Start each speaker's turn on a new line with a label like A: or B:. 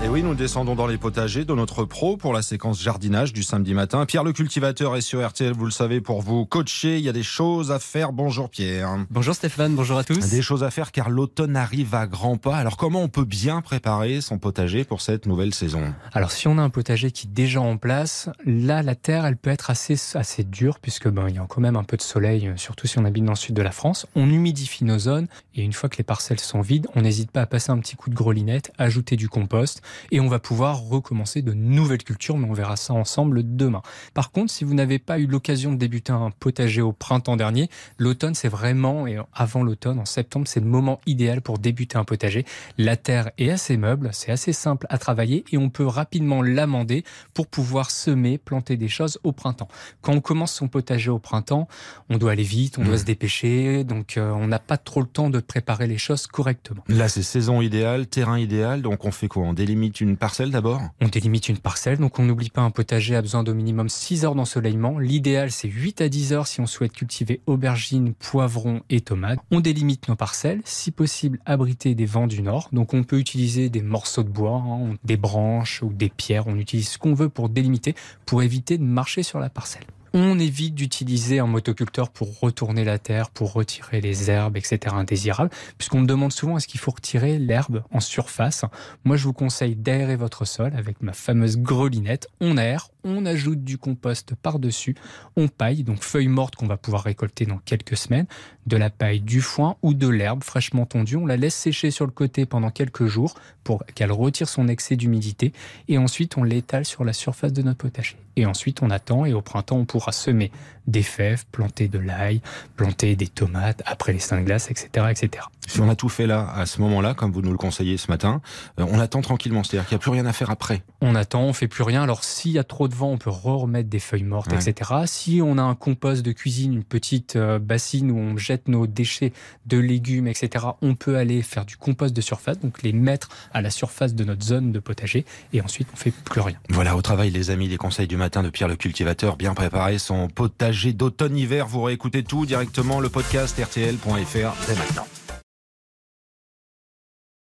A: Et oui, nous descendons dans les potagers de notre pro pour la séquence jardinage du samedi matin. Pierre le cultivateur est sur RTL, vous le savez, pour vous coacher. Il y a des choses à faire. Bonjour Pierre.
B: Bonjour Stéphane, bonjour à tous.
A: Des choses à faire car l'automne arrive à grands pas. Alors comment on peut bien préparer son potager pour cette nouvelle saison?
B: Alors si on a un potager qui est déjà en place, là la terre elle peut être assez, assez dure puisque ben, il y a quand même un peu de soleil, surtout si on habite dans le sud de la France. On humidifie nos zones et une fois que les parcelles sont vides, on n'hésite pas à passer un petit coup de grelinette, ajouter du compost et on va pouvoir recommencer de nouvelles cultures, mais on verra ça ensemble demain. Par contre, si vous n'avez pas eu l'occasion de débuter un potager au printemps dernier, l'automne c'est vraiment, et avant l'automne, en septembre, c'est le moment idéal pour débuter un potager. La terre est assez meuble, c'est assez simple à travailler et on peut rapidement l'amender pour pouvoir semer, planter des choses au printemps. Quand on commence son potager au printemps, on doit aller vite, on doit mmh. se dépêcher, donc euh, on n'a pas trop le temps de préparer les choses correctement.
A: Là, c'est saison idéale, terrain idéal, donc on fait quoi? On délimite une parcelle d'abord?
B: On délimite une parcelle, donc on n'oublie pas un potager a besoin d'au minimum 6 heures d'ensoleillement. L'idéal, c'est 8 à 10 heures si on souhaite cultiver aubergines, poivrons et tomates. On délimite nos parcelles, si possible abriter des vents du nord. Donc on peut utiliser des morceaux de bois, hein, des branches ou des pierres. On utilise ce qu'on veut pour délimiter, pour éviter de marcher sur la parcelle. On évite d'utiliser un motoculteur pour retourner la terre, pour retirer les herbes, etc. indésirables, puisqu'on me demande souvent est-ce qu'il faut retirer l'herbe en surface? Moi, je vous conseille d'aérer votre sol avec ma fameuse grelinette. On aère, on ajoute du compost par-dessus, on paille, donc feuilles mortes qu'on va pouvoir récolter dans quelques semaines, de la paille, du foin ou de l'herbe fraîchement tondue. On la laisse sécher sur le côté pendant quelques jours pour qu'elle retire son excès d'humidité et ensuite on l'étale sur la surface de notre potager. Et ensuite on attend et au printemps on pourra semer des fèves, planter de l'ail, planter des tomates, après les seins de glace, etc., etc.
A: Si on a tout fait là, à ce moment-là, comme vous nous le conseillez ce matin, euh, on attend tranquillement, c'est-à-dire qu'il n'y a plus rien à faire après.
B: On attend, on fait plus rien. Alors s'il y a trop de vent, on peut remettre des feuilles mortes, etc. Si on a un compost de cuisine, une petite euh, bassine où on jette nos déchets de légumes, etc., on peut aller faire du compost de surface, donc les mettre à la surface de notre zone de potager, et ensuite on fait plus rien.
A: Voilà, au travail les amis, les conseils du matin de Pierre le cultivateur, bien préparé son potager d'automne-hiver. Vous réécoutez tout directement, le podcast rtl.fr dès maintenant.